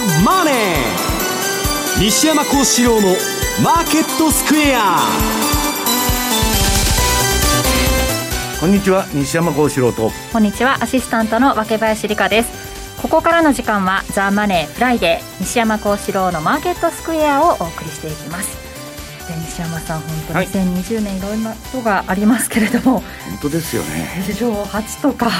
ザ・マネー」西山孝四郎の「マーケットスクエア」こんにちは西山孝四郎と。こんにちはアシスタントの若林理香です。ここからの時間は「ザ・マネーフライデー西山孝四郎のマーケットスクエア」をお送りしていきます。で西山さん本当に2020年いろんなことがありますけれども、はい、本当ですよね。史上初とか、ね、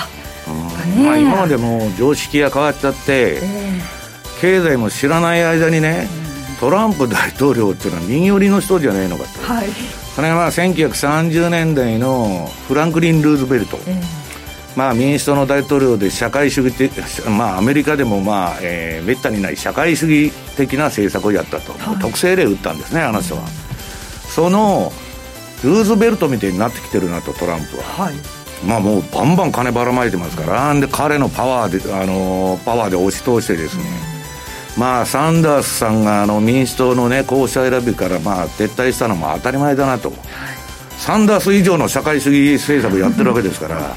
まあ、今までも常識が変わっちゃって、えー、経済も知らない間にね、うん、トランプ大統領っていうのは右寄りの人じゃないのかと、はい。それはまあ1930年代のフランクリン・ルーズベルト、えー、まあ、民主党の大統領で社会主義的、まあ、アメリカでもまあ、えー、めったにない社会主義的な政策をやったと、はい、特性例を打ったんですねあの人は、そのルーズベルトみたいになってきてるなとトランプは、はい、まあもうバンバン金ばらまいてますから。で彼のパワーであのパワーで押し通してですね、うんまあ、サンダースさんがあの民主党の、ね、候補者選びからまあ撤退したのも当たり前だなと、はい、サンダース以上の社会主義政策をやってるわけですから。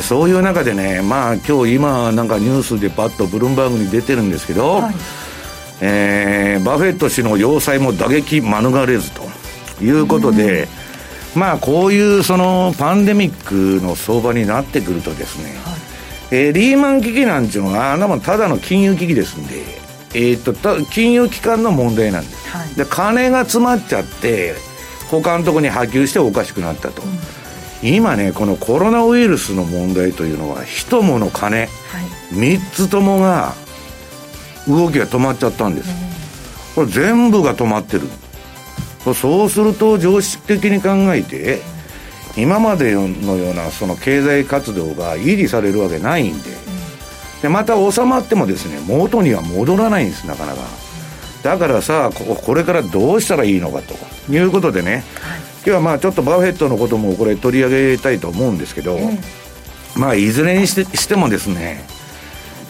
そういう中でね、まあ今日今なんかニュースでパッとブルームバーグに出てるんですけど、はい、えー、バフェット氏の要塞も打撃免れずということで、まあこういうそのパンデミックの相場になってくるとですね、はい、えー、リーマン危機なんていうのはあんなもんただの金融危機ですんで、えーと、金融機関の問題なんです、はい、で金が詰まっちゃって他のところに波及しておかしくなったと、うん、今ねこのコロナウイルスの問題というのは人物金、はい、3つともが動きが止まっちゃったんです、これ全部が止まってる。そうすると常識的に考えて今までのようなその経済活動が維持されるわけないんで、でまた収まってもですね元には戻らないんですなかなか。だからさここれからどうしたらいいのかと。いうことでね、はい、今日はまあちょっとバフェットのこともこれ取り上げたいと思うんですけど、まあいずれにしてしてもですね、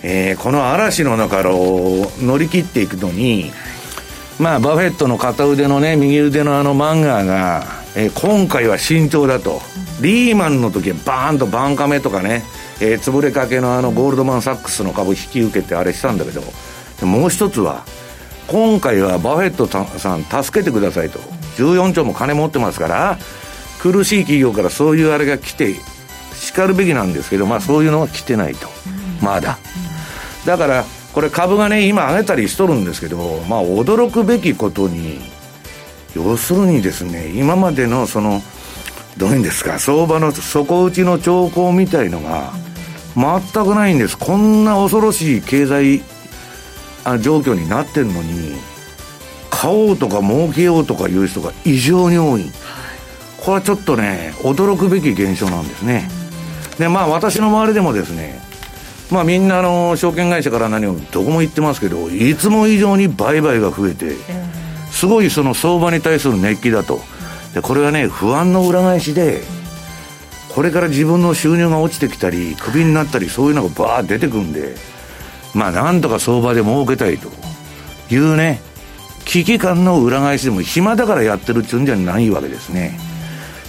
えー、この嵐の中を乗り切っていくのにまあバフェットの片腕のね右腕のあのマンガーが、えー、今回は慎重だと、リーマンの時はバーンとバンカメとかねえー、潰れかけのあのゴールドマン・サックスの株引き受けてあれしたんだけどもう一つは今回はバフェットさん助けてくださいと。14兆も金持ってますから苦しい企業からそういうあれが来てしかるべきなんですけどまあそういうのは来てないと。まだ。だからこれ株がね今上げたりしとるんですけどまあ驚くべきことに要するにですね今までのそのどういうんですか相場の底打ちの兆候みたいのが全くないんです。こんな恐ろしい経済状況になってるのに買おうとか儲けようとかいう人が異常に多い。これはちょっとね驚くべき現象なんですね。でまあ私の周りでもですねまあみんなあの証券会社から何をどこも言ってますけどいつも以上に売買が増えてすごいその相場に対する熱気だと。でこれはね不安の裏返しでこれから自分の収入が落ちてきたりクビになったりそういうのがバーッ出てくるんでまあなんとか相場で儲けたいと。いうね危機感の裏返しでも暇だからやってるっちゅうんじゃないわけですね。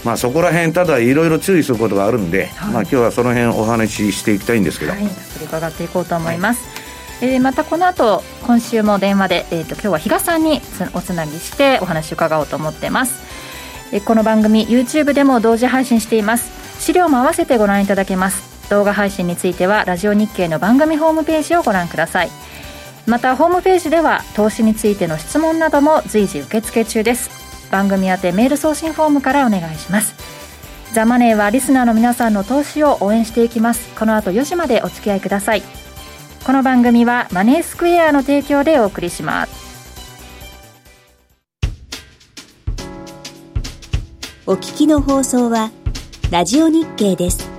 まあそこら辺ただいろいろ注意することがあるんで、はい、まあ今日はその辺お話ししていきたいんですけど、はい、伺っていこうと思います、はい、えー、またこの後今週も電話で、えーと、今日は比嘉さんにおつなぎしてお話伺おうと思ってます、えー、この番組 YouTube でも同時配信しています資料も合わせてご覧いただけます。動画配信についてはラジオ日経の番組ホームページをご覧ください。またホームページでは投資についての質問なども随時受付中です。番組宛てメール送信フォームからお願いします。ザ・マネーはリスナーの皆さんの投資を応援していきます。この後4時までお付き合いください。この番組はマネースクエアの提供でお送りします。お聞きの放送はラジオ日経です。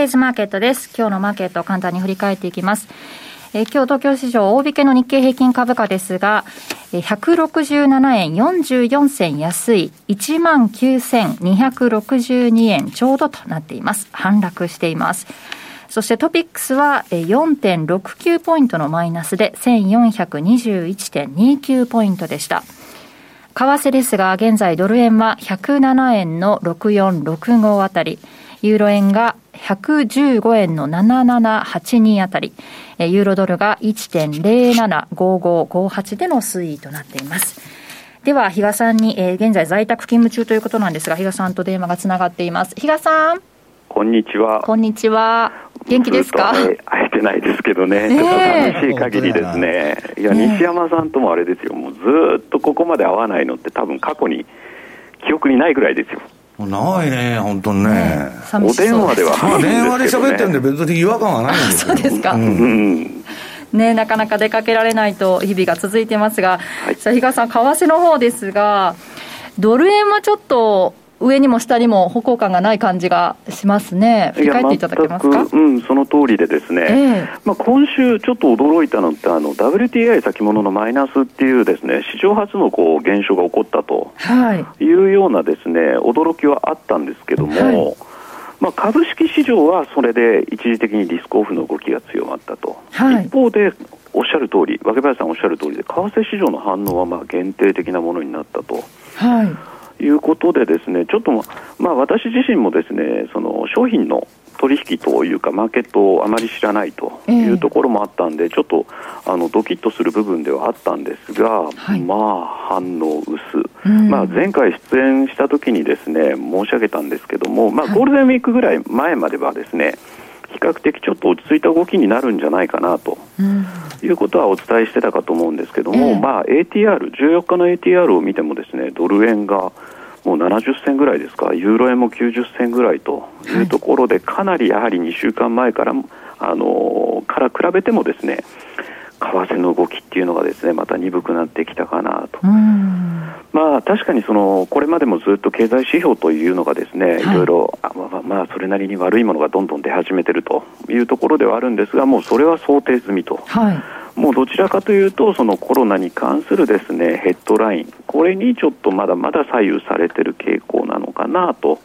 デイズマーケットです。今日のマーケットを簡単に振り返っていきます。え、今日東京市場大引けの日経平均株価ですが、167円44銭安い19,262円ちょうどとなっています。反落しています。そしてトピックスは4.69ポイントのマイナスで1421.29ポイントでした。為替ですが、現在ドル円は107円の6465あたり、ユーロ円が115円の7782あたり、ユーロドルが1.075558での推移となっています。では、比嘉さんに、えー、現在在宅勤務中ということなんですが、比嘉さんと電話がつながっています。比嘉さん。こんにちは。こんにちは。元気ですか？会えてないですけどね、ちょっと寂しい限りですね。いや、西山さんともあれですよ、もうずっとここまで会わないのって多分過去に記憶にないぐらいですよ。ないね、本当にね。お電話では、まあ、電話で喋ってるんで、別に違和感はないんです そうですか。うん、ね、なかなか出かけられないと日々が続いてますが、はい、さあ、比嘉さん、為替の方ですが、ドル円はちょっと上にも下にも歩行感がない感じがしますね、振り返っていただけますか？うん、その通りでですね、えー、まあ、今週ちょっと驚いたのって、あの WTI 先物のマイナスっていうですね、史上初のこう現象が起こったというようなですね、驚きはあったんですけども、はい。まあ、株式市場はそれで一時的にリスクオフの動きが強まったと、はい、一方でおっしゃる通り、若林さんおっしゃる通りで、為替市場の反応はまあ限定的なものになったと。はいいうことでですね、ちょっと、まあ、私自身もですね、その商品の取引というか、マーケットをあまり知らないというところもあったんで、えー、ちょっとあのドキッとする部分ではあったんですが、はい、まあ、反応薄、まあ、前回出演した時にですね申し上げたんですけども、まあ、ゴールデンウィークぐらい前まではですね、比較的ちょっと落ち着いた動きになるんじゃないかなと、いうことはお伝えしてたかと思うんですけども、えー、まあ、ATR、14日の ATR を見てもですねドル円がもう70銭ぐらいですか、ユーロ円も90銭ぐらいというところで、かなりやはり2週間前からあのから比べてもですね為替の動きっていうのがですねまた鈍くなってきたかなと。まあ、確かにそのこれまでもずっと経済指標というのがですね、はい、いろいろあ、まあ、まあそれなりに悪いものがどんどん出始めているというところではあるんですがもうそれは想定済みと。はいもうどちらかというと、そのコロナに関するですねヘッドライン、これにちょっとまだまだ左右されている傾向なのかなと。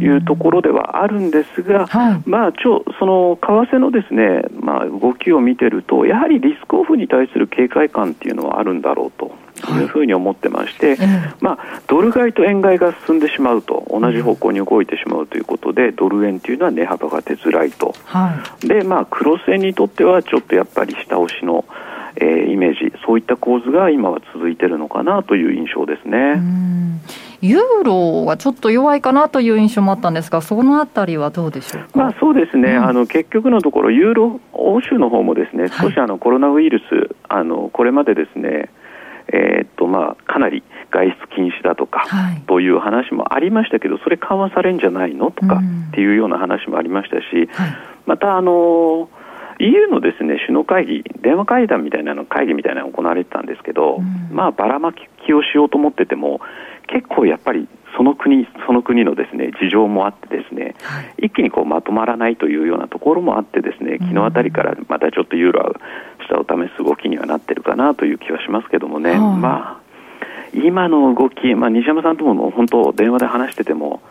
いうところではあるんですが、はい、まあ、ちょその為替のですね、まあ、動きを見てると、やはりリスクオフに対する警戒感っていうのはあるんだろうとい。うふうに思ってまして、はい、まあ、ドル買いと円買いが進んでしまうと、同じ方向に動いてしまうということで、ドル円というのは値幅が出づらいと、はい、でまあ、クロス円にとっては、ちょっとやっぱり下押しの、えー、イメージ、そういった構図が今は続いているのかなという印象ですね。ユーロはちょっと弱いかなという印象もあったんですが、そのあたりはどうでしょうまあ、そうですね、うん、あの結局のところ、ユーロ、欧州の方もですね少しあのコロナウイルス、あのこれまでですね、えー、っとまあ、かなり外出禁止だとか、はい、という話もありましたけど、それ緩和されるんじゃないのとかっていうような話もありましたし、はい、また、あの EU のですね首脳会議、電話会談みたいなの会議みたいなのが行われてたんですけど、うん、まあばらまきをしようと思ってても、結構やっぱりその国その国のですね事情もあってですね、はい、一気にこうまとまらないというようなところもあってですね昨日あたりからまたちょっとユーロは下を試す動きにはなってるかなという気はしますけどもね、まあ今の動き、まあ、西山さんとも本当電話で話してても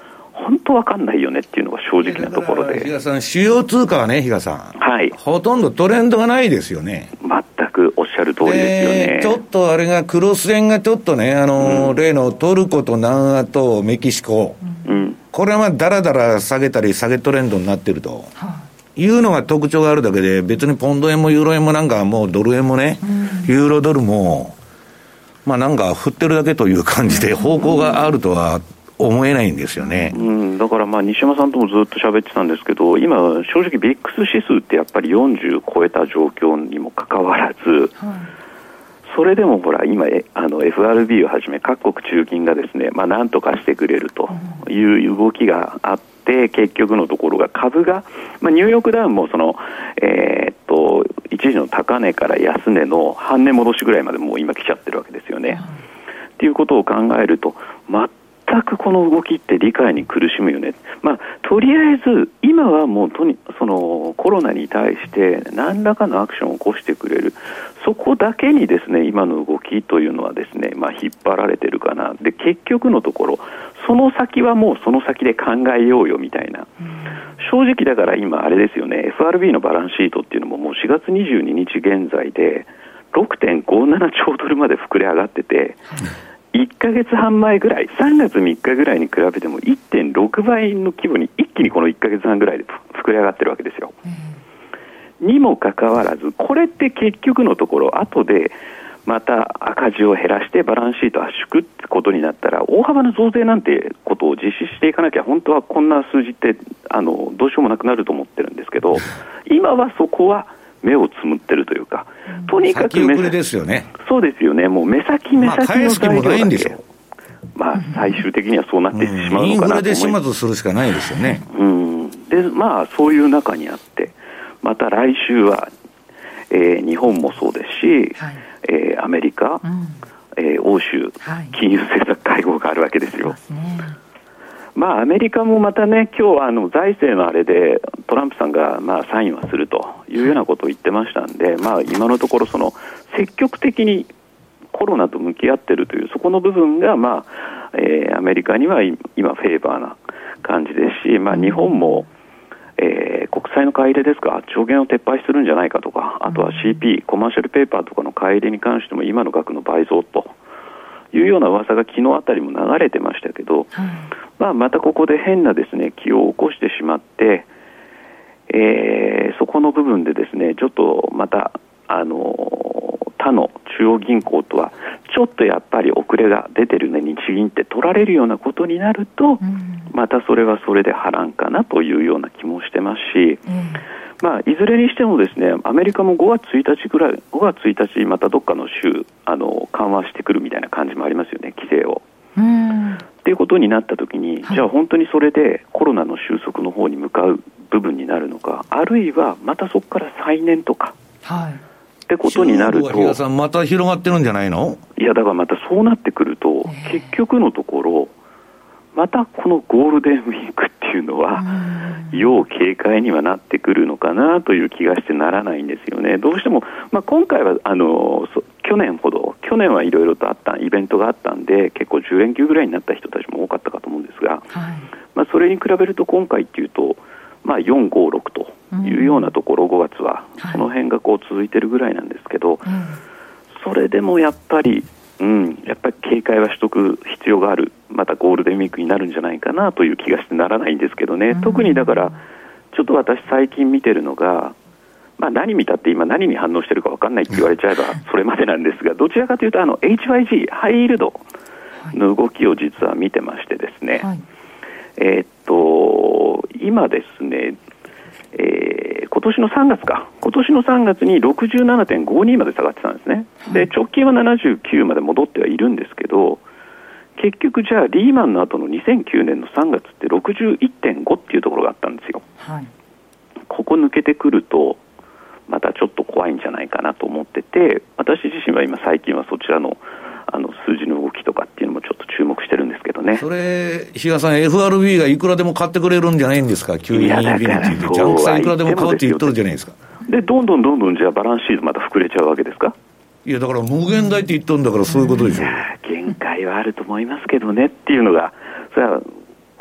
本当わかんないよねっていうのが正直なところで。比嘉さん、主要通貨はね、比嘉さん。はい。ほとんどトレンドがないですよね。全くおっしゃる通りですよね。ちょっとあれが、クロス円がちょっとね、あの、うん、例のトルコと南アとメキシコ。うん。これはまあ、だらだら下げたり、下げトレンドになってると。いうのが特徴があるだけで、別にポンド円もユーロ円もなんかもうドル円もね、うん、ユーロドルも、まあなんか振ってるだけという感じで方向があるとは思えないんですよね、うん、だからまあ西山さんともずっと喋ってたんですけど、今、正直、ビックス指数ってやっぱり40超えた状況にもかかわらず、はい、それでもほら、今、あの FRB をはじめ各国中金がですね、まあ、なんとかしてくれるという動きがあって、結局のところが株が、まあ、ニューヨークダウンもその、えー、っと一時の高値から安値の半値戻しぐらいまでもう今来ちゃってるわけですよね。っていうことを考えると、全全くこの動きって理解に苦しむよね、まあ、とりあえず今はもうとにそのコロナに対して何らかのアクションを起こしてくれる。そこだけにですね今の動きというのはですね、まあ、引っ張られてるかな。で結局のところその先はもうその先で考えようよみたいな、正直だから今あれですよね FRB のバランスシートっていうのももう4月22日現在で6.57兆ドルまで膨れ上がってて、1か月半前ぐらい、3月3日ぐらいに比べても1.6倍の規模に一気にこの1か月半ぐらいで膨れ上がってるわけですよ。にもかかわらず、これって結局のところ、後でまた赤字を減らしてバランスシート圧縮ってことになったら、大幅な増税なんてことを実施していかなきゃ、本当はこんな数字ってあのどうしようもなくなると思ってるんですけど、今はそこは目をつむってるというか、とにかく目先ですよね。そうですよね。もう目先目先の材料だけ。まあ、最終的にはそうなってしまうのかなと思います。インフレで始末するしかないですよね。うん。で、まあ、そういう中にあって、また来週は、えー、日本もそうですし、はい、えー、アメリカ、うん、えー、欧州、はい、金融政策会合があるわけですよ。まあ、アメリカもまたね、今日はあの財政のあれで、トランプさんがまあサインはするというようなことを言ってましたんで、まあ、今のところ、その積極的にコロナと向き合ってるという、そこの部分が、まあえー、アメリカには今、フェーバーな感じですし、まあ、日本も、えー、国債の買い入れですか、上限を撤廃するんじゃないかとか、あとは CP、コマーシャルペーパーとかの買い入れに関しても、今の額の倍増というような噂が昨日あたりも流れてましたけど、まあ、またここで変なですね気を起こしてしまって、えー、そこの部分でですねちょっとまたあの他の中央銀行とはちょっとやっぱり遅れが出てるね日銀って取られるようなことになると、うん、またそれはそれで波乱かなというような気もしてますし、うん、まあ、いずれにしてもですねアメリカも5月1日ぐらい5月1日またどっかの州あの緩和してくるみたいな感じもありますよね規制を。うん。っていうことになったときに、はい、じゃあ本当にそれでコロナの収束の方に向かう部分になるのか、あるいはまたそこから再燃とか、はい、ってことになると、さん、また広がってるんじゃないの？いや、だからまたそうなってくると、結局のところ、またこのゴールデンウィークっていうのは、要警戒にはなってくるのかなという気がしてならないんですよね。どうしても、まあ、今回はあの去年ほど、去年はいろいろとあったイベントがあったんで、結構10連休ぐらいになった人たちも多かったかと思うんですが、はい、まあ、それに比べると今回っていうと、まあ、4、5、6というようなところ、5月は、その辺がこう続いてるぐらいなんですけど、それでもやっぱり、うん、やっぱり警戒はしとく必要がある、またゴールデンウィークになるんじゃないかなという気がしてならないんですけどね、特にだから、ちょっと私、最近見てるのが、まあ、何見たって今、何に反応してるか分かんないって言われちゃえばそれまでなんですが、どちらかというと、あの HYG、ハイイールドの動きを実は見てましてですね、はい、えー、っと今ですね、えー、今年の3月か、今年の3月に67.52まで下がってたんですね、で直近は79まで戻ってはいるんですけど、結局、じゃあ、リーマンの後の2009年の3月って61.5っていうところがあったんですよ。はい、ここ抜けてくるとまたちょっと怖いんじゃないかなと思ってて私自身は今最近はそちらのあの数字の動きとかっていうのもちょっと注目してるんですけどね。それ、比嘉さん、FRB がいくらでも買ってくれるんじゃないんですか、急にインフィニティで、ジャンクさんいくらでも買うって言っとるじゃないですか。で、どんどんどんどんじゃあ、バランスシートまた膨れちゃうわけですか？いや、だから無限大って言っとるんだから、そういうことでしょ。限界はあると思いますけどねっていうのが、それは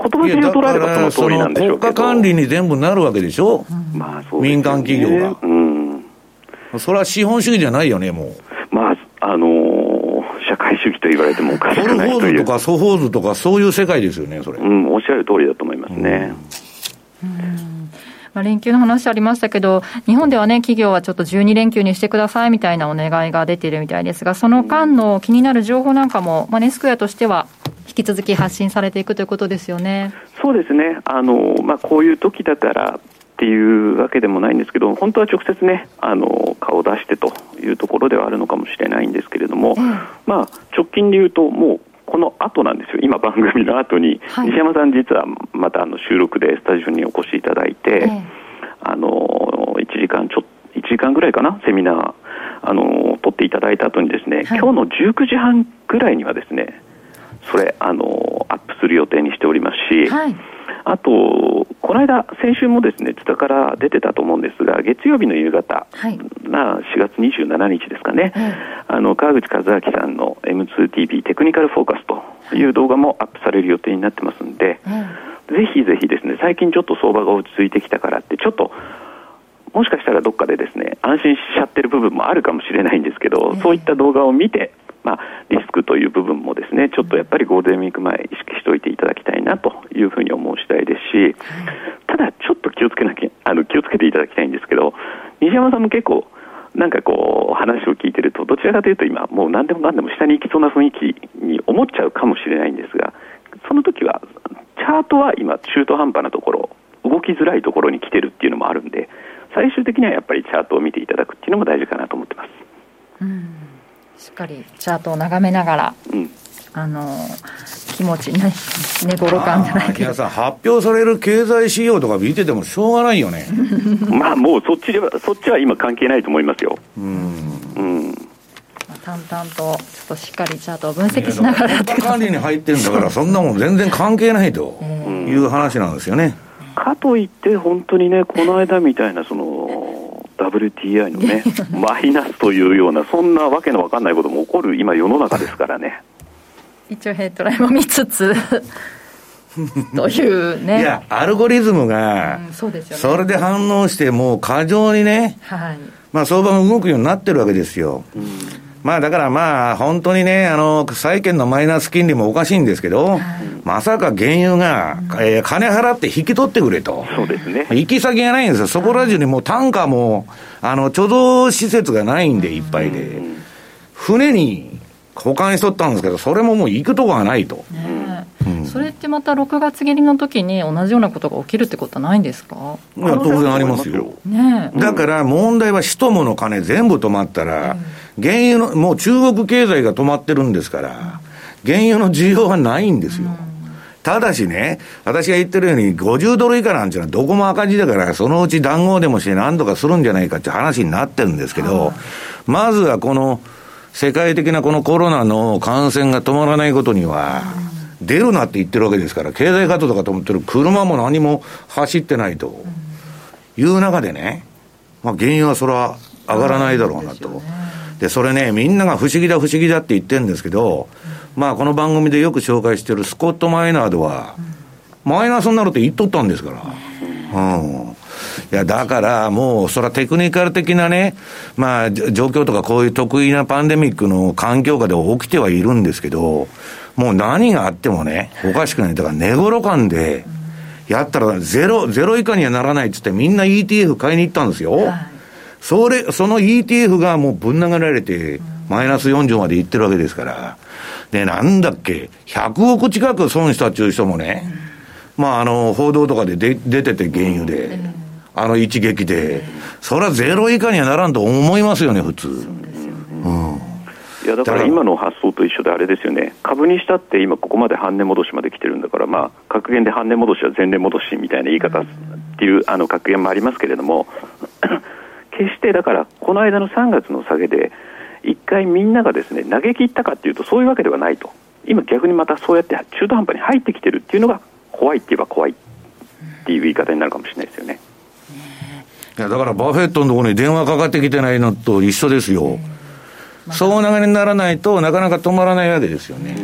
言葉で取らればその通りなんでしょう国家管理に全部なるわけでしょ、まあそう、ね、民間企業が。うん。それは資本主義じゃないよね、もう。と言われてもおかしくないという。とか、ソフォーズとか、そういう世界ですよね、それ。うん、おっしゃる通りだと思いますね。まあ、連休の話ありましたけど、日本ではね、企業はちょっと12連休にしてくださいみたいなお願いが出ているみたいですが、その間の気になる情報なんかも、まあ、ネスクエアとしては、引き続き発信されていくということですよね。そうですね。あの、まあ、こういう時だから、っていうわけでもないんですけど本当は直接ねあの顔を出してというところではあるのかもしれないんですけれども、うん、まあ、直近で言うともうこの後なんですよ。今番組の後に、はい、西山さん実はまたあの収録でスタジオにお越しいただいて、あの1時間ちょ1時間ぐらいかなセミナーあの取っていただいた後にですね、はい、今日の19時半ぐらいにはですねそれあのアップす予定にしておりますし、はい、あと、この間、先週もですね、津田から出てたと思うんですが、月曜日の夕方、はい、まあ、4月27日ですかね、はい、あの川口和明さんの M2TV テクニカルフォーカスという動画もアップされる予定になってますんで、ぜひぜひですね、最近ちょっと相場が落ち着いてきたからって、ちょっと、もしかしたらどっかでですね、安心しちゃってる部分もあるかもしれないんですけど、そういった動画を見て、まあ、リスクという部分もですねちょっとやっぱりゴールデンウィーク前意識しておいていただきたいなというふうに思う次第ですし、ただちょっと気をつけなきゃあの気をつけていただきたいんですけど西山さんも結構なんかこう話を聞いてるとどちらかというと今もう何でもかんでも下に行きそうな雰囲気に思っちゃうかもしれないんですがその時はチャートは今中途半端なところ動きづらいところに来てるっていうのもあるんで最終的にはやっぱりチャートを見ていただくっていうのも大事かなと思ってます。うんしっかりチャートを眺めながら、うん、あの気持ちね寝頃感じゃないけど。さ発表される経済指標とか見ててもしょうがないよね。まあもうそっちではそっちは今関係ないと思いますよ。うん。うん。淡々とちょっとしっかりチャートを分析しながらやって管理に入ってるんだからそんなもん全然関係ないという話なんですよね、かといって本当にねこの間みたいなその WTI のね、マイナスというような、そんなわけのわかんないことも起こる今、世の中ですからね。一応ヘッドラインも見つつ というね。いや、アルゴリズムが、そうですよね、それで反応して、もう過剰にね、はい、まあ相場が動くようになってるわけですよ。うんまあだからまあ、本当にね、あの、債券のマイナス金利もおかしいんですけど、はい、まさか原油が、えー、金払って引き取ってくれと。そうですね。行き先がないんですよ。そこら中にもう単価も、あの、貯蔵施設がないんで、いっぱいで。船に保管しとったんですけど、それももう行くとこがないと。それってまた6月切りの時に同じようなことが起きるってことはないんですか？いや、当然ありますよ。ねだから問題は人もの金全部止まったら、原油の、もう中国経済が止まってるんですから、原油の需要はないんですよ。ただしね、私が言ってるように、50ドル以下なんていうのはどこも赤字だから、そのうち談合でもして何とかするんじゃないかって話になってるんですけど、まずはこの、世界的なこのコロナの感染が止まらないことには、出るなって言ってるわけですから、経済活動とかと思ってる車も何も走ってないという中でね、まあ、原油はそれは上がらないだろうなと。で、それね、みんなが不思議だ不思議だって言ってるんですけど、まあ、この番組でよく紹介してるスコット・マイナードは、マイナスになるって言っとったんですから。うん。いや、だから、もう、それはテクニカル的なね、まあ、状況とかこういう得意なパンデミックの環境下で起きてはいるんですけど、もう何があってもね、おかしくない。だから寝頃感で、やったらゼロ、ゼロ以下にはならないっつってみんな ETF 買いに行ったんですよ。はい、それ、その ETF がもうぶん投げられて、マイナス40までいってるわけですから。で、なんだっけ、100億近く損したっていう人もね、まあ、あの、報道とかでで出てて原油で、あの一撃で、それはゼロ以下にはならんと思いますよね、普通。うん。いやだから今の発想と一緒であれですよね、株にしたって今、ここまで半値戻しまで来てるんだから、まあ、格言で半値戻しは前値戻しみたいな言い方っていうあの格言もありますけれども、決してだから、この間の3月の下げで、一回みんながですね投げ切ったかっていうと、そういうわけではないと、今、逆にまたそうやって中途半端に入ってきてるっていうのが、怖いって言えば怖いっていう言い方になるかもしれないですよね。いやだからバフェットのところに電話かかってきてないのと一緒ですよ。そう流れにならないとなかなか止まらないわけですよね。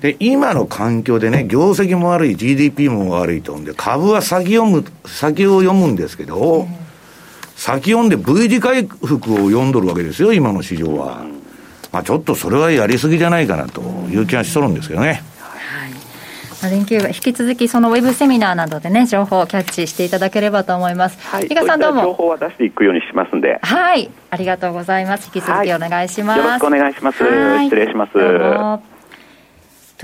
で、今の環境でね、業績も悪い、GDP も悪いとんで、株は先読む、先を読むんですけど、先読んで V 字回復を読んどるわけですよ、今の市場は。まあちょっとそれはやりすぎじゃないかなという気がしとるんですけどね。連休引き続きそのウェブセミナーなどでね情報をキャッチしていただければと思います。はい、さんどうも情報は出していくようにしますんで。はい、ありがとうございます。引き続きお願いします。はい、よろしくお願いします。失礼します。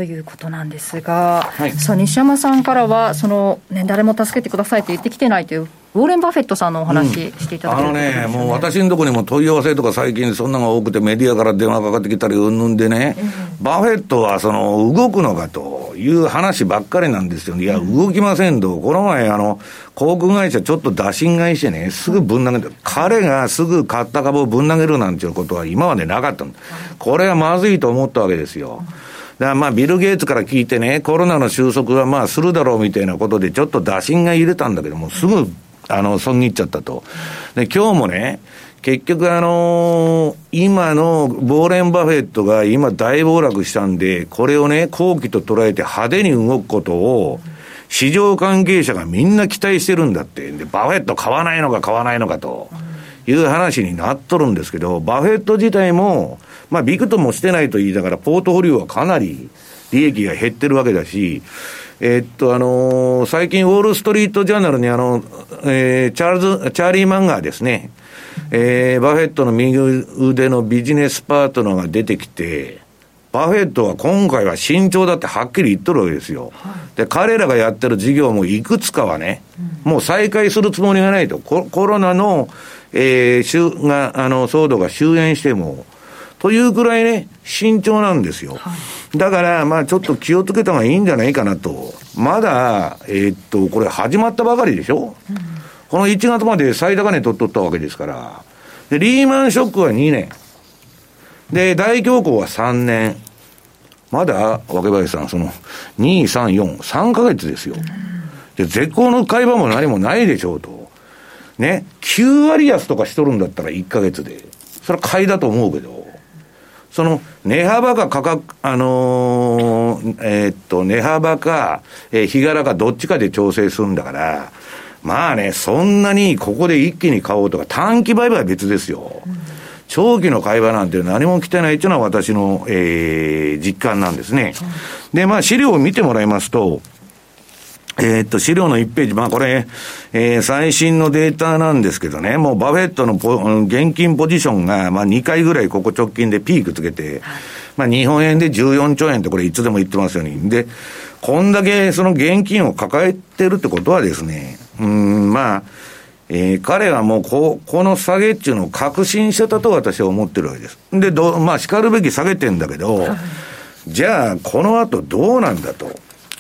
ということなんですが、はい、さあ西山さんからはその、ね、誰も助けてくださいと言ってきてないというウォーレン・バフェットさんのお話していただける、うん、あのね、もう私のところにも問い合わせとか最近そんなのが多くてメディアから電話かかってきたりうんぬんでね、うん、バフェットはその動くのかという話ばっかりなんですよ。いや、動きませんと。この前、あの、航空会社ちょっと打診買いしてね、すぐぶん投げて、彼がすぐ買った株をぶん投げるなんていうことは今までなかったこれはまずいと思ったわけですよ。だまあ、ビル・ゲイツから聞いてね、コロナの収束はまあするだろうみたいなことで、ちょっと打診が入れたんだけども、すぐ、あの、損切っちゃったと。で、今日もね、結局あのー、今のウォーレン・バフェットが今大暴落したんで、これをね、好機と捉えて派手に動くことを、市場関係者がみんな期待してるんだって。で、バフェット買わないのか買わないのかという話になっとるんですけど、バフェット自体も、まあ、ビクともしてないと言いながら、ポートフォリオはかなり利益が減ってるわけだし、えー、っと、あのー、最近、ウォール・ストリート・ジャーナルに、あの、えー、チャールズ、チャーリー・マンガーですね、えー、バフェットの右腕のビジネスパートナーが出てきて、バフェットは今回は慎重だってはっきり言っとるわけですよ。はい、で、彼らがやってる事業もいくつかはね、うん、もう再開するつもりがないと。ココロナの、えー、が、あの、騒動が終焉しても、というくらいね、慎重なんですよ。はい、だから、まあちょっと気をつけた方がいいんじゃないかなと。まだ、えー、っと、これ始まったばかりでしょ、うん、この1月まで最高値取っとったわけですから。で、リーマンショックは2年。で、大恐慌は3年。まだ、若林さん、その、2、3、4、3ヶ月ですよ。で、絶好の会話も何もないでしょうと。ね、9割安とかしとるんだったら1ヶ月で。それは買いだと思うけど。その、値幅か価格、あのー、えー、っと、値幅か、えー、日柄かどっちかで調整するんだから、まあね、そんなにここで一気に買おうとか、短期売買は別ですよ。うん長期の会話なんて何も来てないというのは私の、えー、実感なんですね。で、まあ資料を見てもらいますと、えー、っと、資料の1ページ、まあこれ、えー、最新のデータなんですけどね、もうバフェットのポ現金ポジションが、まあ2回ぐらいここ直近でピークつけて、まあ日本円で14兆円ってこれいつでも言ってますように。で、こんだけその現金を抱えてるってことはですね、うん、まあ、えー、彼はもうこ、この下げっていうのを確信してたと私は思ってるわけです。で、どまあ、叱るべき下げてんだけど、じゃあ、この後どうなんだと。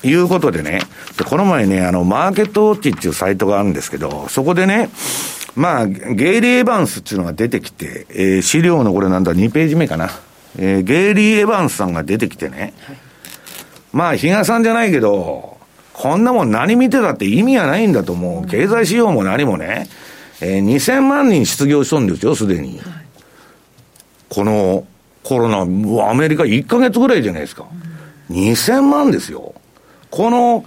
いうことでね、でこの前ね、あの、マーケットウォッチっていうサイトがあるんですけど、そこでね、まあ、ゲイリー・エヴァンスっていうのが出てきて、えー、資料のこれなんだ、2ページ目かな。えー、ゲイリー・エヴァンスさんが出てきてね、はい、まあ、比嘉さんじゃないけど、こんなもん何見てたって意味がないんだと思う。経済指標も何もね、えー、2000万人失業しとるんですよ、すでに。このコロナ、アメリカ1ヶ月ぐらいじゃないですか。2000万ですよ。この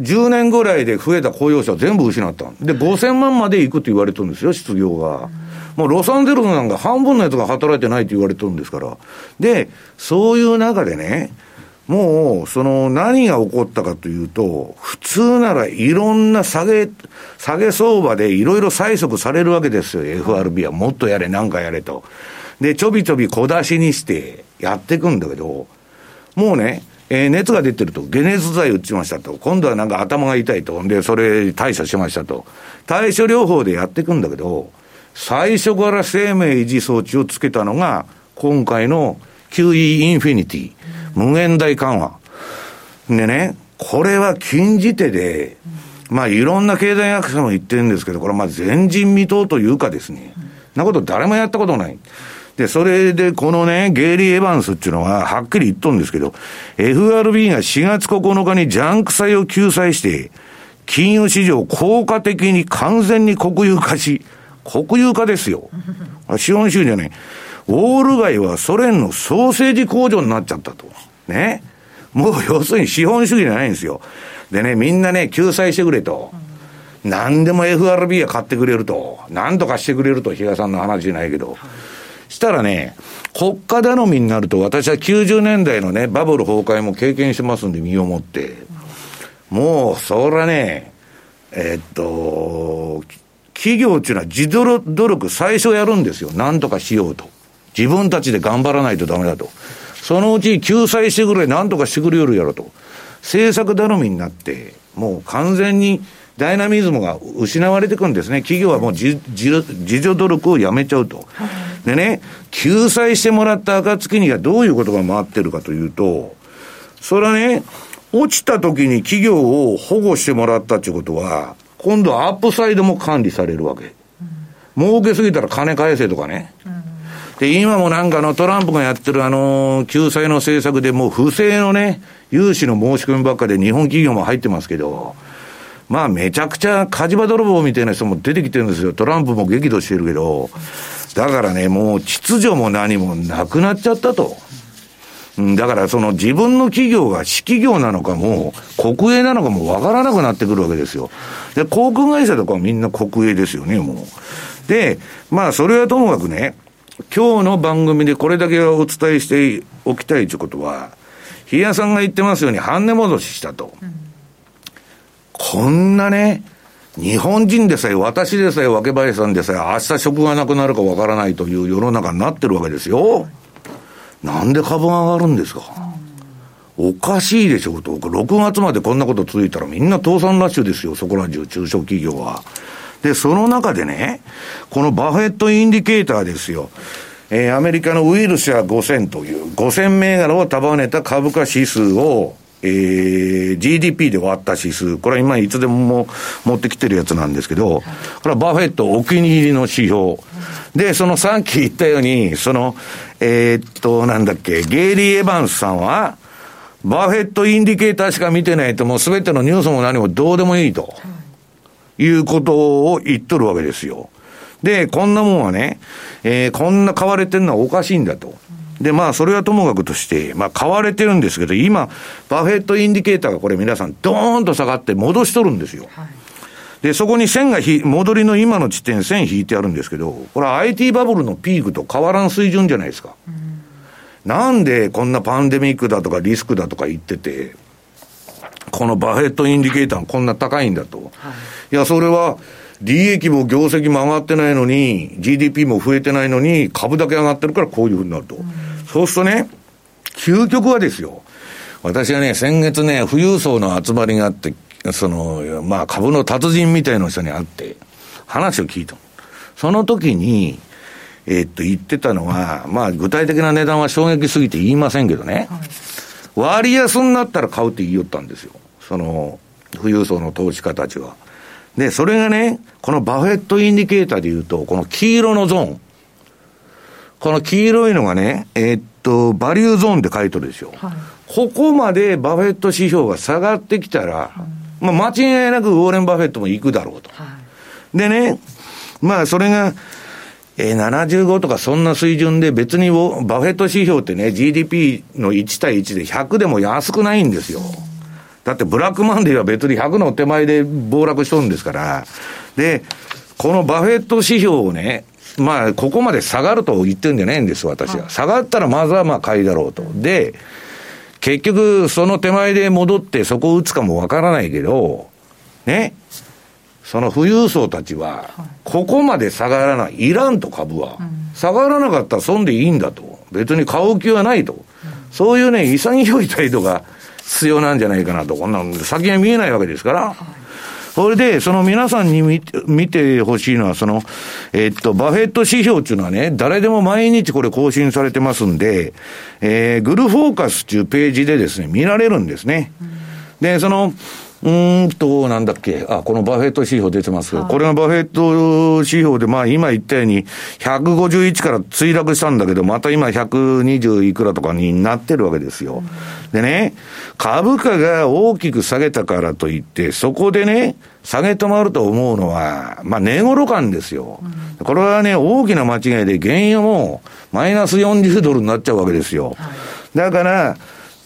10年ぐらいで増えた雇用者全部失った。で、5000万まで行くと言われてるんですよ、失業が。もうロサンゼルスなんか半分のやつが働いてないと言われてるんですから。で、そういう中でね、もう、その何が起こったかというと、普通ならいろんな下げ、下げ相場でいろいろ催促されるわけですよ、FRB は。もっとやれ、なんかやれと。で、ちょびちょび小出しにしてやっていくんだけど、もうね、えー、熱が出てると、解熱剤打ちましたと。今度はなんか頭が痛いと。で、それ対処しましたと。対処療法でやっていくんだけど、最初から生命維持装置をつけたのが、今回の QE インフィニティ。無限大緩和。でね、これは禁じ手で、まあいろんな経済学者も言ってるんですけど、これまあ前人未到というかですね、なこと誰もやったことない。で、それでこのね、ゲイリー・エヴァンスっていうのははっきり言っとんですけど、FRB が4月9日にジャンク債を救済して、金融市場を効果的に完全に国有化し、国有化ですよ。資本主義じゃない。ウォール街はソ連のソーセージ工場になっちゃったと。ね。もう要するに資本主義じゃないんですよ。でね、みんなね、救済してくれと。何でも FRB は買ってくれると。何とかしてくれると、比嘉さんの話じゃないけど。したらね、国家頼みになると、私は90年代のね、バブル崩壊も経験してますんで、身をもって。もう、そらね、え、っと、企業っていうのは自努力最初やるんですよ。何とかしようと。自分たちで頑張らないとダメだと。そのうち救済してくれ、なんとかしてくれよるやろと。政策頼みになって、もう完全にダイナミズムが失われていくんですね。企業はもう自助努力をやめちゃうと。でね、救済してもらった暁にはどういうことが回ってるかというと、それはね、落ちた時に企業を保護してもらったっていうことは、今度はアップサイドも管理されるわけ。儲けすぎたら金返せとかね。で、今もなんかのトランプがやってるあの、救済の政策でもう不正のね、融資の申し込みばっかで日本企業も入ってますけど、まあめちゃくちゃ火事場泥棒みたいな人も出てきてるんですよ。トランプも激怒してるけど。だからね、もう秩序も何もなくなっちゃったと。だからその自分の企業が私企業なのかも、国営なのかもわからなくなってくるわけですよ。で、航空会社とかはみんな国営ですよね、もう。で、まあそれはともかくね、今日の番組でこれだけはお伝えしておきたいということは、日野さんが言ってますように半値戻ししたと。うん、こんなね、日本人でさえ、私でさえ、若林さんでさえ、明日職がなくなるかわからないという世の中になってるわけですよ。なんで株が上がるんですか？おかしいでしょと。6月までこんなこと続いたらみんな倒産ラッシュですよ、そこら中、中小企業は。で、その中でね、このバフェットインディケーターですよ。えー、アメリカのウイルスや5000という5000銘柄を束ねた株価指数をえー、GDP で割った指数、これは今いつでも持ってきてるやつなんですけど、これはバフェットお気に入りの指標。で、そのさっき言ったように、その、えー、っと、なんだっけ、ゲイリー・エヴァンスさんは、バフェットインディケーターしか見てないともう全てのニュースも何もどうでもいいと、いうことを言っとるわけですよ。で、こんなもんはね、えー、こんな買われてるのはおかしいんだと。で、まあ、それはともかくとして、まあ、買われてるんですけど、今、バフェットインディケーターがこれ皆さん、ドーンと下がって戻しとるんですよ。はい、で、そこに線がひ、戻りの今の地点、線引いてあるんですけど、これは IT バブルのピークと変わらん水準じゃないですか。うん、なんでこんなパンデミックだとかリスクだとか言ってて、このバフェットインディケーターこんな高いんだと。はい、いや、それは、利益も業績も上がってないのに、GDP も増えてないのに、株だけ上がってるからこういうふうになると。うん、そうするとね、究極はですよ。私はね、先月ね、富裕層の集まりがあって、その、まあ株の達人みたいな人に会って、話を聞いた。その時に、えー、っと、言ってたのは、まあ具体的な値段は衝撃すぎて言いませんけどね、割安になったら買うって言いよったんですよ。その、富裕層の投資家たちは。で、それがね、このバフェットインディケーターで言うと、この黄色のゾーン。この黄色いのがね、えー、っと、バリューゾーンって書いてるでしょ。はい、ここまでバフェット指標が下がってきたら、まあ間違いなくウォーレン・バフェットも行くだろうと。はい、でね、まあそれが、えー、75とかそんな水準で別にバフェット指標ってね、GDP の1対1で100でも安くないんですよ。うんだってブラックマンデーは別に100の手前で暴落しとるんですから。で、このバフェット指標をね、まあ、ここまで下がると言ってるんじゃないんです、私は。下がったらまずはまあ買いだろうと。で、結局、その手前で戻ってそこを打つかもわからないけど、ね、その富裕層たちは、ここまで下がらない、いらんと株は、下がらなかったらそれでいいんだと。別に買う気はないと。そういうね、潔い態度が必要なんじゃないかなと。こんなの先が見えないわけですから。それで、その皆さんに見て、ほしいのは、その、えっと、バフェット指標っていうのはね、誰でも毎日これ更新されてますんで、えー、 GuruFocus っていうページでですね、見られるんですね。で、その、うんと、なんだっけ、あ、このバフェット指標出てますけど、はい、これがバフェット指標で、まあ今言ったように、151から墜落したんだけど、また今120いくらとかになってるわけですよ。うん、でね、株価が大きく下げたからといって、そこでね、下げ止まると思うのは、まあ、値頃感ですよ。うん、これはね、大きな間違いで、原油もマイナス40ドルになっちゃうわけですよ。はい、だから、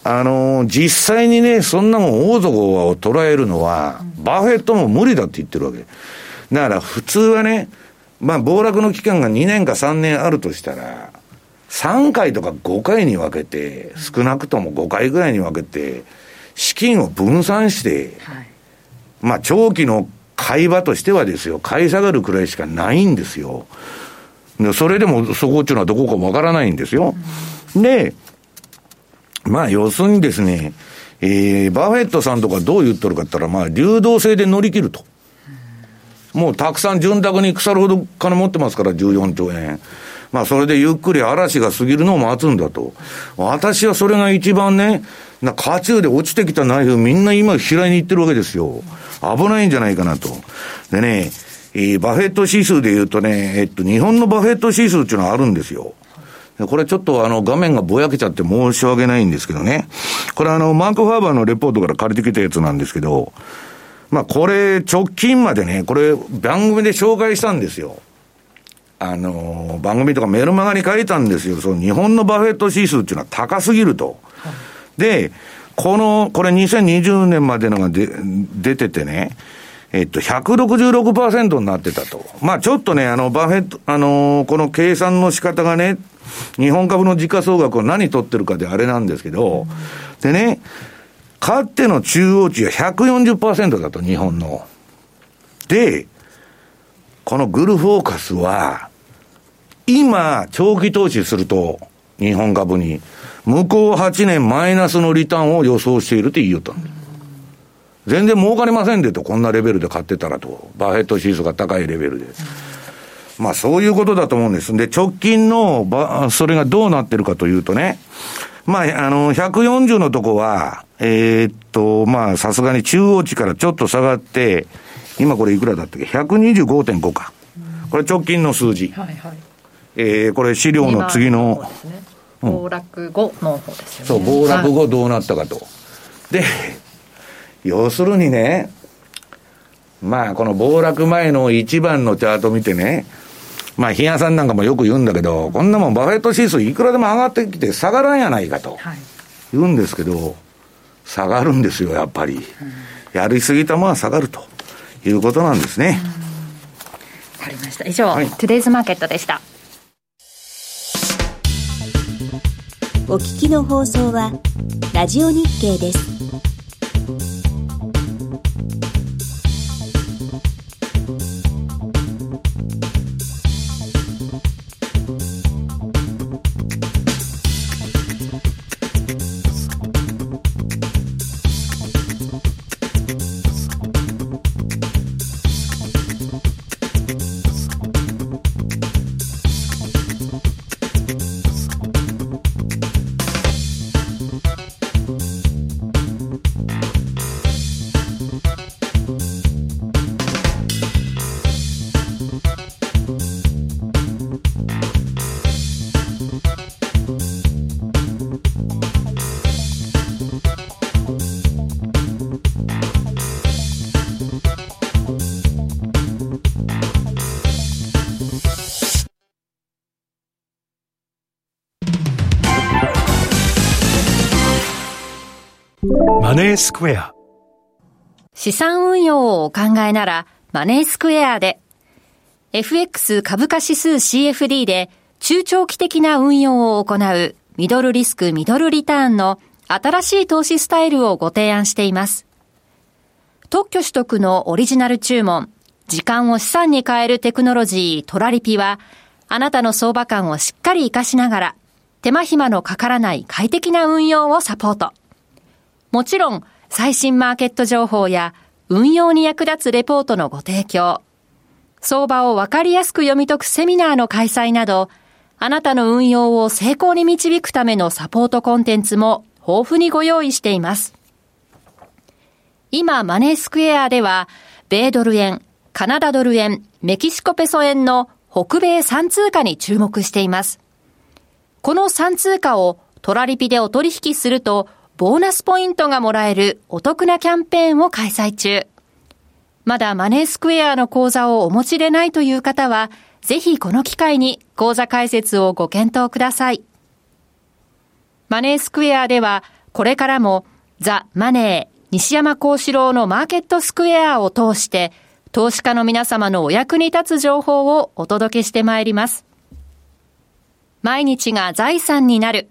あのー、実際にね、そんなもん大底を捉えるのは、バフェットも無理だって言ってるわけ。だから普通はね、まあ暴落の期間が2年か3年あるとしたら、3回とか5回に分けて、少なくとも5回ぐらいに分けて、資金を分散して、はい、まあ長期の買い場としてはですよ、買い下がるくらいしかないんですよ。それでもそこっていうのはどこかわからないんですよ。で、まあ、要するにですね、えー、バフェットさんとかどう言っとるかって言ったら、まあ、流動性で乗り切ると。もうたくさん潤沢に腐るほど金持ってますから、14兆円。まあ、それでゆっくり嵐が過ぎるのを待つんだと。私はそれが一番ね、な、渦中で落ちてきたナイフみんな今拾いに行ってるわけですよ。危ないんじゃないかなと。でね、えー、バフェット指数で言うとね、えっと、日本のバフェット指数っていうのはあるんですよ。これちょっとあの画面がぼやけちゃって申し訳ないんですけどね。これあのマーク・ファーバーのレポートから借りてきたやつなんですけど、まあこれ直近までね、これ番組で紹介したんですよ。あの、番組とかメルマガに書いたんですよ。その日本のバフェット指数っていうのは高すぎると。で、この、これ2020年までのがで出ててね、えっと、166%になってたと。まあちょっとね、あの、バフェット、あの、この計算の仕方がね、日本株の時価総額を何取ってるかであれなんですけど、でね、かっての中央値が140%だと、日本の。で、このグルフォーカスは、今、長期投資すると、日本株に、向こう8年マイナスのリターンを予想しているって言いよったんだ全然儲かりませんでと、こんなレベルで買ってたらと、バーヘッド指数が高いレベルで。まあそういうことだと思うんです。で、直近のば、それがどうなってるかというとね、まあ、あの、140のとこは、えー、っと、まあ、さすがに中央値からちょっと下がって、今これいくらだったっけ ?125.5 か。これ直近の数字。はいはい。えー、これ資料の次の。暴落後の方ですよね。そう、暴落後どうなったかと。で、要するにね、まあ、この暴落前の一番のチャート見てね、まあ、日野さんなんかもよく言うんだけど、こんなもんバフェット指数いくらでも上がってきて下がらんやないかと、言うんですけど、下がるんですよ、やっぱり。やりすぎたものは下がるということなんですね。わかりました。以上、はい、トゥデイズマーケットでした。お聞きの放送は、ラジオ日経です。スクエア資産運用をお考えならマネースクエアで FX 株価指数 CFD で中長期的な運用を行うミドルリスクミドルリターンの新しい投資スタイルをご提案しています。特許取得のオリジナル注文、時間を資産に変えるテクノロジートラリピは、あなたの相場感をしっかり活かしながら、手間暇のかからない快適な運用をサポート。もちろん、最新マーケット情報や運用に役立つレポートのご提供、相場をわかりやすく読み解くセミナーの開催など、あなたの運用を成功に導くためのサポートコンテンツも豊富にご用意しています。今、マネースクエアでは、米ドル円、カナダドル円、メキシコペソ円の北米3通貨に注目しています。この3通貨をトラリピでお取引するとボーナスポイントがもらえるお得なキャンペーンを開催中。まだマネースクエアの口座をお持ちでないという方は、ぜひこの機会に口座開設をご検討ください。マネースクエアでは、これからもザ・マネー、西山幸四郎のマーケットスクエアを通して、投資家の皆様のお役に立つ情報をお届けしてまいります。毎日が財産になる。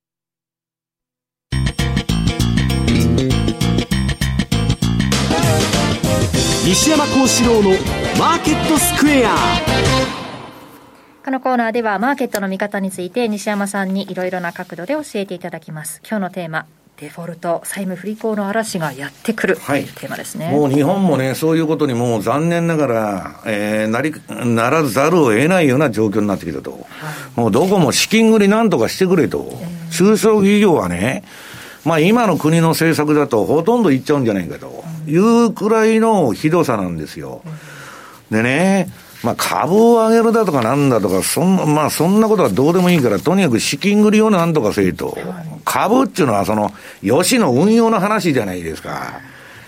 西山幸四郎のマーケットスクエアこのコーナーではマーケットの見方について西山さんにいろいろな角度で教えていただきます今日のテーマデフォルト、債務不履行の嵐がやってくる、はい、テーマですね。もう日本もね、そういうことにもう残念ながら、えー、なり、ならざるを得ないような状況になってきたと。はい、もうどこも資金繰りなんとかしてくれと。えー、中小企業はね、まあ今の国の政策だとほとんどいっちゃうんじゃないかというくらいのひどさなんですよ。でね、まあ株を上げるだとかなんだとか、そん、まあそんなことはどうでもいいから、とにかく資金繰りをなんとかせえと。株っていうのはその、よしの運用の話じゃないですか。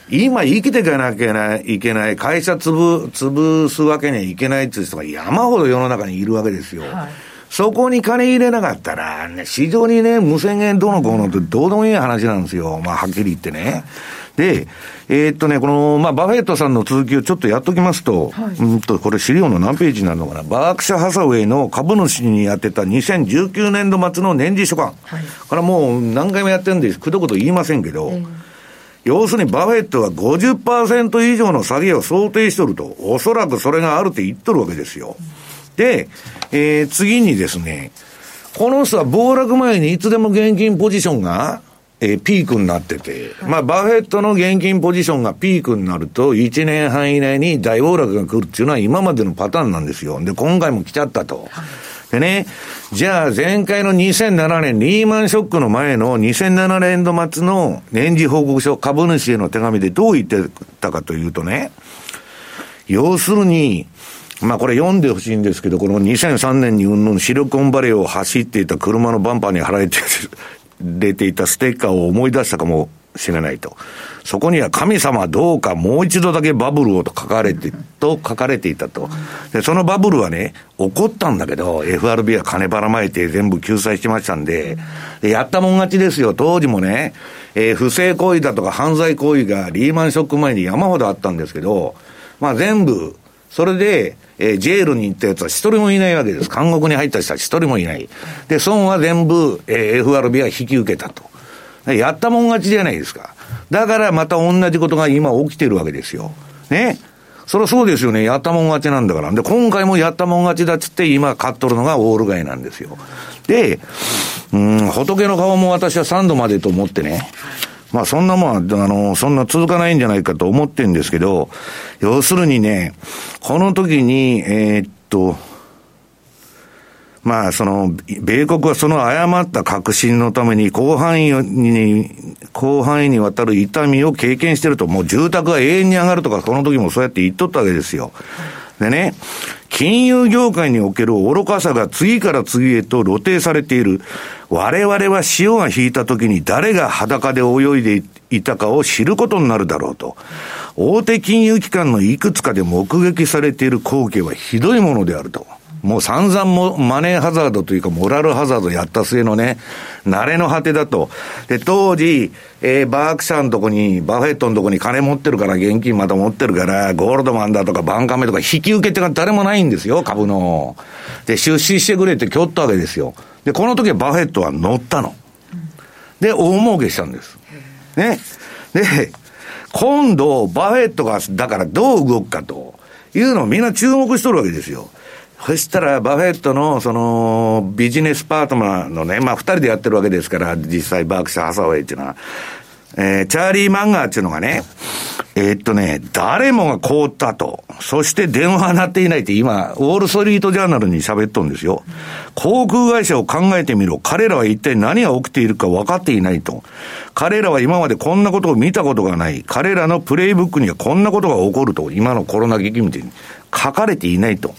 今生きていかなきゃいけない、会社潰、潰すわけにはいけないっていう人が山ほど世の中にいるわけですよ。はいそこに金入れなかったら、ね、市場にね、無宣言どのこうのってどうでもいい話なんですよ。まあ、はっきり言ってね。で、えー、っとね、この、まあ、バフェットさんの続きをちょっとやっときますと、はい、うんと、これ資料の何ページになるのかな。バークシャ・ハサウェイの株主に宛てた2019年度末の年次書簡。はい、これもう何回もやってるんで、くどくど言いませんけど、えー要するにバフェットは50%以上の下げを想定しとると、おそらくそれがあるって言っとるわけですよ。で、えー、次にですね、この人は暴落前にいつでも現金ポジションが、えー、ピークになってて、まあ、バフェットの現金ポジションがピークになると、1年半以内に大暴落が来るっていうのは今までのパターンなんですよ。で、今回も来ちゃったと。でね、じゃあ前回の2007年、リーマンショックの前の2007年度末の年次報告書、株主への手紙でどう言ってたかというとね、要するに、まあこれ読んでほしいんですけど、この2003年にうんぬんシリコンバレーを走っていた車のバンパーに貼られて出ていたステッカーを思い出したかもしれないと。そこには神様どうかもう一度だけバブルをと書かれて、と書かれていたと。で、そのバブルはね、起こったんだけど、FRB は金ばらまいて全部救済しましたんで、でやったもん勝ちですよ。当時もね、えー、不正行為だとか犯罪行為がリーマンショック前に山ほどあったんですけど、まあ全部、それで、えー、ジェールに行ったやつは一人もいないわけです。監獄に入った人は一人もいない。で、損は全部、えー、FRB は引き受けたと。やったもん勝ちじゃないですか。だからまた同じことが今起きてるわけですよ。ね。そりゃそうですよね。やったもん勝ちなんだから。で、今回もやったもん勝ちだっつって今買っとるのがオール街なんですよ。で、うん、仏の顔も私は3度までと思ってね。まあそんなもん、あの、そんな続かないんじゃないかと思ってんですけど、要するにね、この時に、えー、っと、まあ、その、米国はその誤った確信のために、広範囲に、広範囲にわたる痛みを経験してると、もう住宅が永遠に上がるとか、この時もそうやって言っとったわけですよ。でね、金融業界における愚かさが次から次へと露呈されている。我々は潮が引いた時に誰が裸で泳いでいたかを知ることになるだろうと。大手金融機関のいくつかで目撃されている光景はひどいものであると。もう散々もマネーハザードというかモラルハザードやった末のね、成れの果てだと。で、当時、えー、バークシャーのとこに、バフェットのとこに金持ってるから、現金また持ってるから、ゴールドマンだとかバンカメとか引き受け手が誰もないんですよ、株の。で、出資してくれって言ったわけですよ。で、この時はバフェットは乗ったの。で、大儲けしたんです。ね。で、今度、バフェットが、だからどう動くかというのをみんな注目しとるわけですよ。そしたら、バフェットの、その、ビジネスパートナーのね、まあ、二人でやってるわけですから、実際、バークシャー・ハサウェイっていうのは。えー、チャーリー・マンガーっていうのがね、えー、っとね、誰もが凍ったと。そして電話鳴っていないって今、ウォール・ストリート・ジャーナルに喋っとんですよ。航空会社を考えてみろ。彼らは一体何が起きているか分かっていないと。彼らは今までこんなことを見たことがない。彼らのプレイブックにはこんなことが起こると。今のコロナ劇みたいに書かれていないと。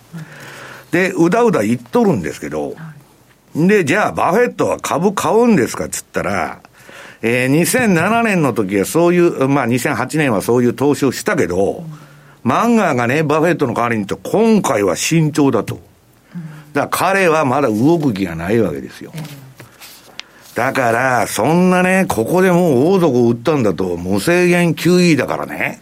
で、うだうだ言っとるんですけど、で、じゃあ、バフェットは株買うんですかっつったら、えー、2007年の時はそういう、まあ2008年はそういう投資をしたけど、マンガーがね、バフェットの代わりにと、今回は慎重だと。だから彼はまだ動く気がないわけですよ。だから、そんなね、ここでもう大底を打ったんだと、無制限 QE だからね、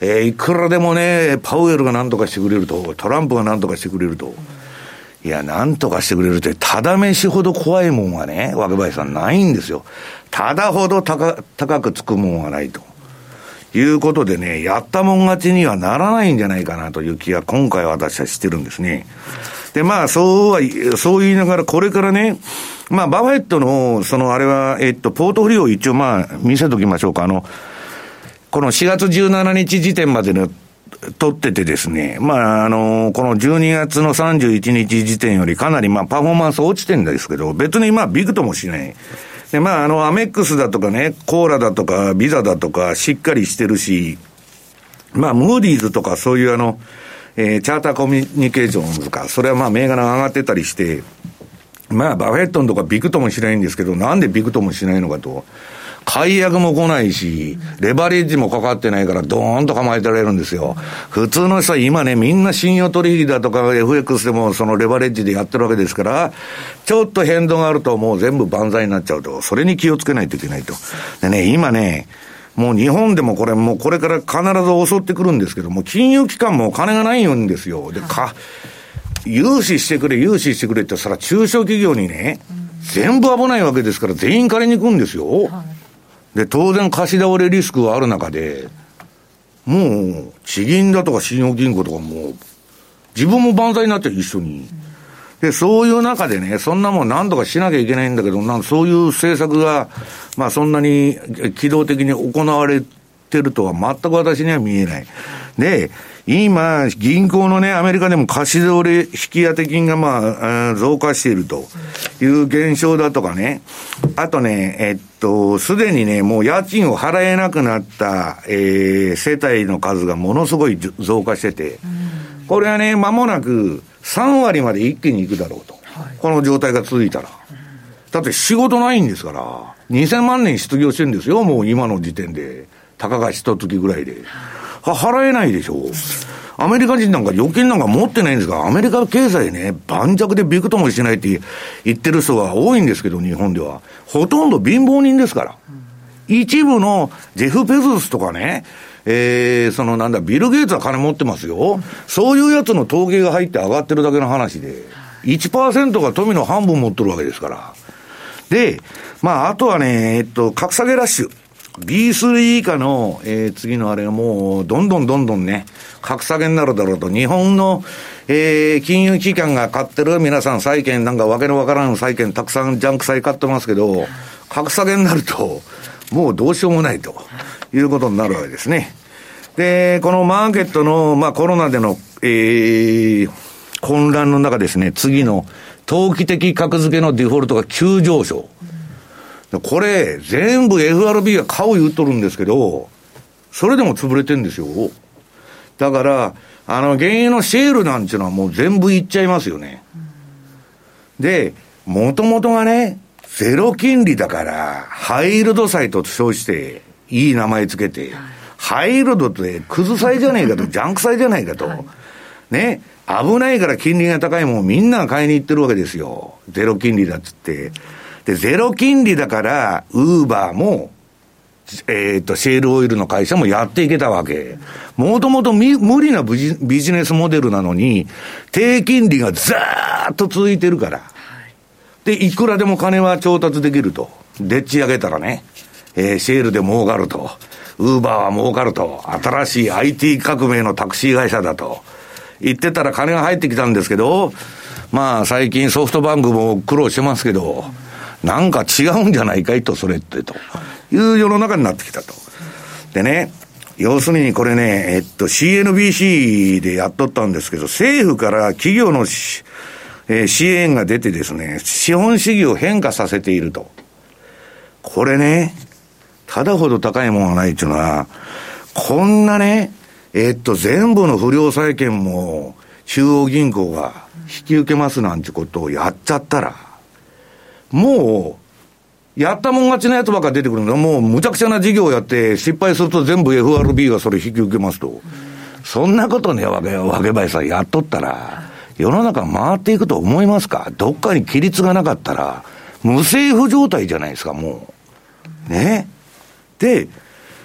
えー、いくらでもね、パウエルが何とかしてくれると、トランプが何とかしてくれると。いや、何とかしてくれるって、ただ飯ほど怖いもんはね、若林さんないんですよ。ただほど高高くつくもんはないと。いうことでね、やったもん勝ちにはならないんじゃないかなという気が今回私はしてるんですね。で、まあ、そうは、そう言いながら、これからね、まあ、バフェットの、その、あれは、えっと、ポートフリオを一応、まあ、見せときましょうか。あの、この4月17日時点までの取っててですね、まあ、あの、この12月の31日時点よりかなり、まあ、パフォーマンス落ちてんですけど、別にまあ、ビクともしない。で、まあ、あの、アメックスだとかね、コーラだとか、ビザだとか、しっかりしてるし、まあ、ムーディーズとか、そういうあの、えー、チャーターコミュニケーションズか、それはまあ、銘柄が上がってたりして、まあ、バフェットンとかビクともしないんですけど、なんでビクともしないのかと。解約も来ないし、レバレッジもかかってないから、ドーンと構えてられるんですよ。普通の人は今ね、みんな信用取引だとか FX でもそのレバレッジでやってるわけですから、ちょっと変動があるともう全部万歳になっちゃうと、それに気をつけないといけないと。でね、今ね、もう日本でもこれ、もうこれから必ず襲ってくるんですけども、金融機関もお金がないんですよ。で、か、融資してくれ、融資してくれって、それは中小企業にね、全部危ないわけですから、全員借りに行くんですよ。で、当然貸し倒れリスクがある中で、もう、地銀だとか信用銀行とかもう、自分も万歳になってる、一緒に。で、そういう中でね、そんなもん何とかしなきゃいけないんだけど、なんそういう政策が、まあそんなに機動的に行われてるとは全く私には見えない。で、今、銀行のね、アメリカでも貸し倒れ引き当て金がまあ、増加しているという現象だとかね。あとね、えっと、すでにね、もう家賃を払えなくなった、えー、世帯の数がものすごい増加してて、これはね、間もなく3割まで一気に行くだろうと。はい、この状態が続いたら。だって仕事ないんですから、2000万年失業してるんですよ、もう今の時点で。たかが一月ぐらいで。払えないでしょう。アメリカ人なんか預金なんか持ってないんですが、アメリカ経済ね、盤石でびくともしないって言ってる人が多いんですけど、日本では。ほとんど貧乏人ですから。一部のジェフ・ペゾスとかね、えー、そのなんだ、ビル・ゲイツは金持ってますよ。そういうやつの統計が入って上がってるだけの話で、1%が富の半分持ってるわけですから。で、まあ、あとはね、えっと、格下げラッシュ。B3 以下の、えー、次のあれがもう、どんどんどんどんね、格下げになるだろうと。日本の、えー、金融機関が買ってる皆さん債券、なんかわけのわからん債券たくさんジャンク債買ってますけど、格下げになると、もうどうしようもないということになるわけですね。で、このマーケットの、まあコロナでの、えー、混乱の中ですね、次の、投機的格付けのデフォルトが急上昇。これ、全部 FRB が買う言っとるんですけど、それでも潰れてるんですよ。だから、あの、原油のシェールなんていうのはもう全部いっちゃいますよね。で、もともとがね、ゼロ金利だから、ハイルド債と称して、いい名前つけて、ハイルドってクズ債じゃねえかと、ジャンク債じゃないかと。ね、危ないから金利が高いもんみんなが買いに行ってるわけですよ。ゼロ金利だっつって。で、ゼロ金利だから、ウーバーも、えっ、ー、と、シェールオイルの会社もやっていけたわけ。もともと無理なビジビジネスモデルなのに、低金利がずーっと続いてるから。で、いくらでも金は調達できると。でっち上げたらね、えー、シェールで儲かると。ウーバーは儲かると。新しい IT 革命のタクシー会社だと。言ってたら金が入ってきたんですけど、まあ最近ソフトバンクも苦労してますけど、なんか違うんじゃないかいと、それって、という世の中になってきたと。でね、要するにこれね、えっと、CNBC でやっとったんですけど、政府から企業のえー、支援が出てですね、資本主義を変化させていると。これね、ただほど高いものがないっていうのは、こんなね、えっと、全部の不良債権も中央銀行が引き受けますなんてことをやっちゃったら、もう、やったもん勝ちのやつばっか出てくるんだ。もう、むちゃくちゃな事業をやって、失敗すると全部 FRB がそれ引き受けますと。そんなことね、わけ、わけばいさんやっとったら、世の中回っていくと思いますか？どっかに規律がなかったら、無政府状態じゃないですか、もう。ね？で、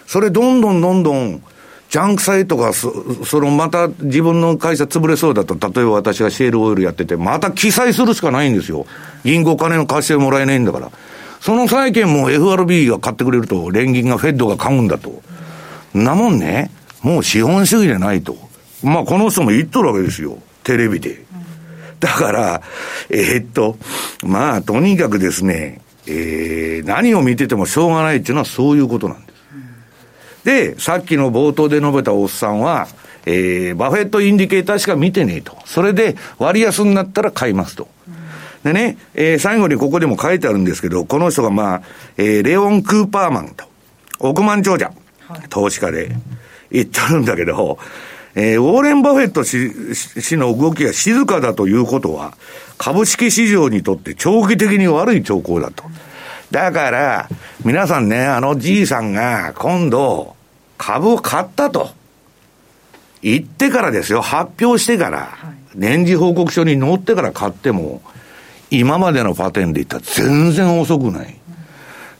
それどんどんどんどん、ジャンク債とか、そそのまた自分の会社潰れそうだと、例えば私がシェールオイルやってて、また記載するしかないんですよ。銀行金の貸してもらえないんだから。その債券も FRB が買ってくれると、連銀がフェッドが買うんだと。なもんね、もう資本主義でないと。まあこの人も言っとるわけですよ。テレビで。だから、えー、っと、まあ、とにかくですね、えー、何を見ててもしょうがないっていうのはそういうことなんです。で、さっきの冒頭で述べたおっさんは、えー、バフェットインディケーターしか見てねえと。それで割安になったら買いますと。でね、えー、最後にここでも書いてあるんですけど、この人がまあ、えー、レオン・クーパーマンと、億万長者、投資家で言ってるんだけど、えー、ウォーレン・バフェット氏氏の動きが静かだということは、株式市場にとって長期的に悪い兆候だと。だから、皆さんね、あのじいさんが今度、株を買ったと。言ってからですよ、発表してから、年次報告書に載ってから買っても、今までのパテンで言ったら全然遅くない。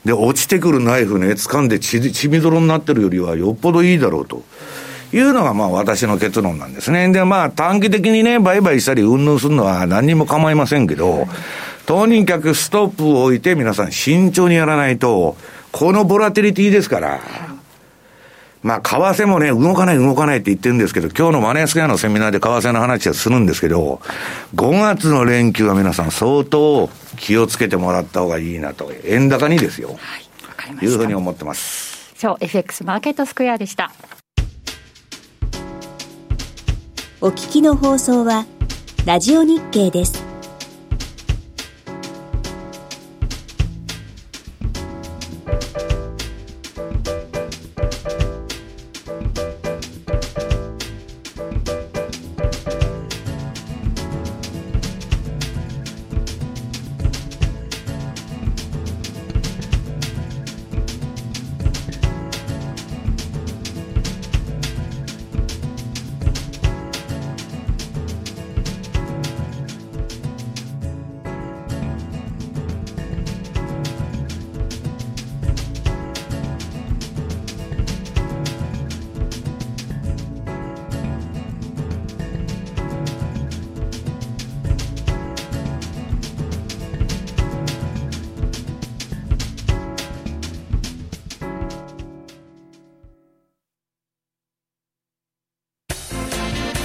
で、落ちてくるナイフね、掴んで血血みどろになってるよりはよっぽどいいだろうと。いうのがまあ私の結論なんですね。で、まあ短期的にね、売買したりうんぬんするのは何にも構いませんけど、とにかくストップを置いて皆さん慎重にやらないと、このボラティリティですから、まあ、為替もね、動かない動かないって言ってるんですけど、今日のマネースクエアのセミナーで為替の話はするんですけど、5月の連休は皆さん相当気をつけてもらった方がいいなと、円高にですよ。はい、わかりました。いうふうに思ってます。今日 FX マーケットスクエアでした。お聞きの放送は、ラジオ日経です。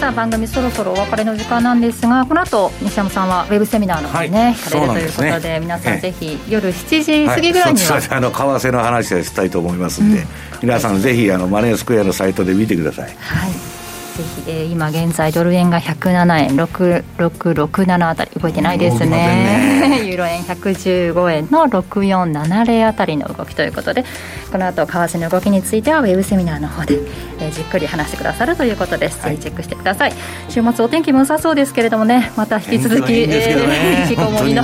さあ番組そろそろお別れの時間なんですがこの後西山さんはウェブセミナーの方にね、はい、行かれるということで、ね、皆さんぜひ夜7時過ぎぐらいには、はい、あの為替の話をしたいと思いますんで、うん、皆さんぜひあのマネースクエアのサイトで見てください。はいぜひ、えー、今現在ドル円が107円6667あたり動いてないですね。ね。ユーロ円115円の6470あたりの動きということでこの後為替の動きについてはウェブセミナーの方で、えー、じっくり話してくださるということです、はい、ぜひチェックしてください。週末お天気も良さそうですけれどもね。また引き続き、ね。えきこもりの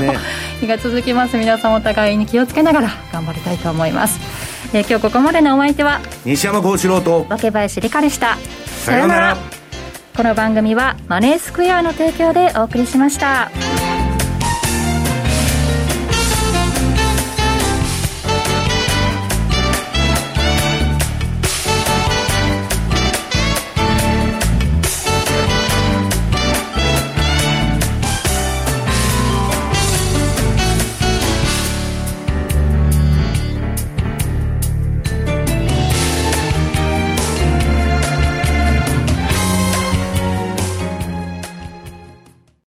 日が続きます。皆さんお互いに気をつけながら頑張りたいと思います。えー、今日ここまでのお相手は西山幸四郎と若林理香でしたさようならこの番組はマネースクエアの提供でお送りしました。